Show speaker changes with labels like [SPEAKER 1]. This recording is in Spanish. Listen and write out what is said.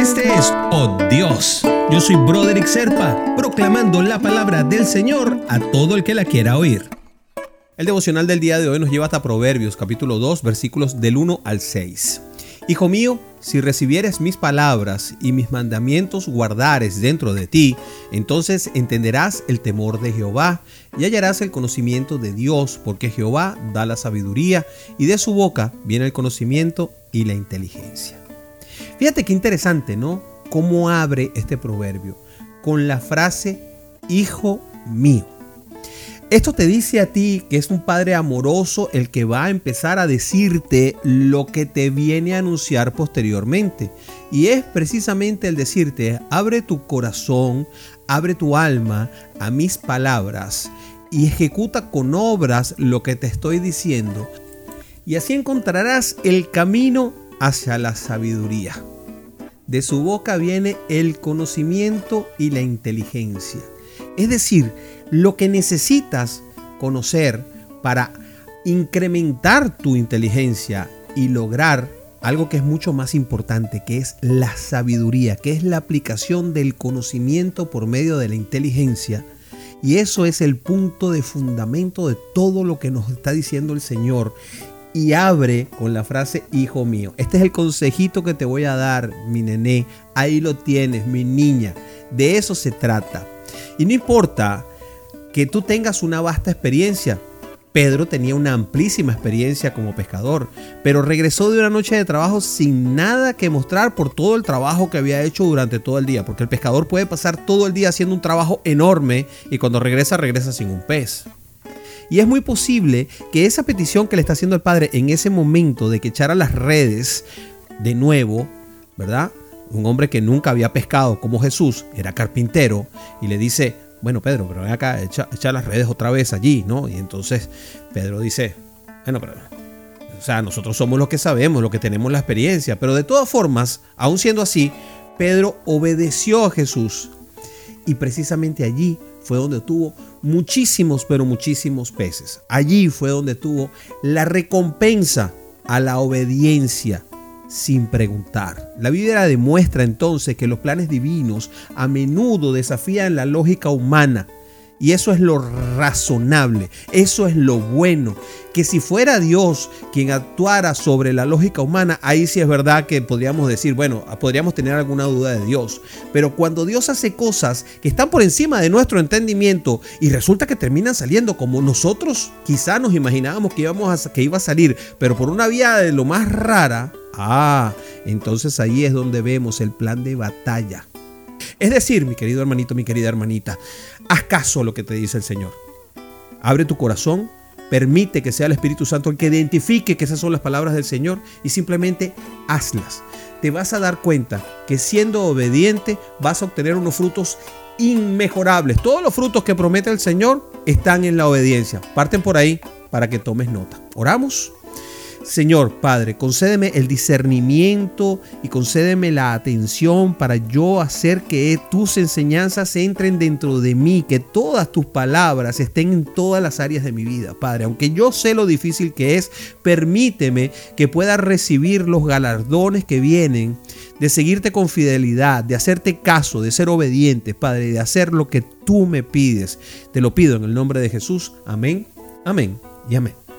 [SPEAKER 1] Este es Oh Dios. Yo soy Broderick Serpa, proclamando la palabra del Señor a todo el que la quiera oír. El devocional del día de hoy nos lleva hasta Proverbios capítulo 2 versículos del 1 al 6. Hijo mío, si recibieres mis palabras y mis mandamientos guardares dentro de ti, entonces entenderás el temor de Jehová y hallarás el conocimiento de Dios, porque Jehová da la sabiduría y de su boca viene el conocimiento y la inteligencia. Fíjate qué interesante, ¿no? Cómo abre este proverbio con la frase, Hijo mío. Esto te dice a ti que es un padre amoroso el que va a empezar a decirte lo que te viene a anunciar posteriormente. Y es precisamente el decirte, abre tu corazón, abre tu alma a mis palabras y ejecuta con obras lo que te estoy diciendo. Y así encontrarás el camino hacia la sabiduría. De su boca viene el conocimiento y la inteligencia. Es decir, lo que necesitas conocer para incrementar tu inteligencia y lograr algo que es mucho más importante, que es la sabiduría, que es la aplicación del conocimiento por medio de la inteligencia. Y eso es el punto de fundamento de todo lo que nos está diciendo el Señor. Y abre con la frase, hijo mío. Este es el consejito que te voy a dar, mi nené. Ahí lo tienes, mi niña. De eso se trata. Y no importa que tú tengas una vasta experiencia. Pedro tenía una amplísima experiencia como pescador, pero regresó de una noche de trabajo sin nada que mostrar por todo el trabajo que había hecho durante todo el día, porque el pescador puede pasar todo el día haciendo un trabajo enorme y cuando regresa regresa sin un pez. Y es muy posible que esa petición que le está haciendo el padre en ese momento de que echara las redes de nuevo, ¿verdad? Un hombre que nunca había pescado como Jesús, era carpintero, y le dice, bueno, Pedro, pero ven acá, echa, las redes otra vez allí, ¿no? Y entonces Pedro dice, bueno, pero, o sea, nosotros somos los que sabemos, los que tenemos la experiencia, pero de todas formas, aún siendo así, Pedro obedeció a Jesús y precisamente allí fue donde tuvo muchísimos, pero muchísimos peces. Allí fue donde tuvo la recompensa a la obediencia sin preguntar. La Biblia demuestra entonces que los planes divinos a menudo desafían la lógica humana. Y eso es lo razonable, eso es lo bueno. Que si fuera Dios quien actuara sobre la lógica humana, ahí sí es verdad que podríamos decir, bueno, podríamos tener alguna duda de Dios. Pero cuando Dios hace cosas que están por encima de nuestro entendimiento y resulta que terminan saliendo como nosotros quizá nos imaginábamos que, íbamos a, que iba a salir, pero por una vía de lo más rara, Ah, entonces ahí es donde vemos el plan de batalla. Es decir, mi querido hermanito, mi querida hermanita, haz caso a lo que te dice el Señor. Abre tu corazón, permite que sea el Espíritu Santo el que identifique que esas son las palabras del Señor y simplemente hazlas. Te vas a dar cuenta que siendo obediente vas a obtener unos frutos inmejorables. Todos los frutos que promete el Señor están en la obediencia. Parten por ahí para que tomes nota. Oramos. Señor Padre, concédeme el discernimiento y concédeme la atención para yo hacer que tus enseñanzas entren dentro de mí, que todas tus palabras estén en todas las áreas de mi vida, Padre. Aunque yo sé lo difícil que es, permíteme que pueda recibir los galardones que vienen de seguirte con fidelidad, de hacerte caso, de ser obediente, Padre, de hacer lo que tú me pides. Te lo pido en el nombre de Jesús. Amén, amén y amén.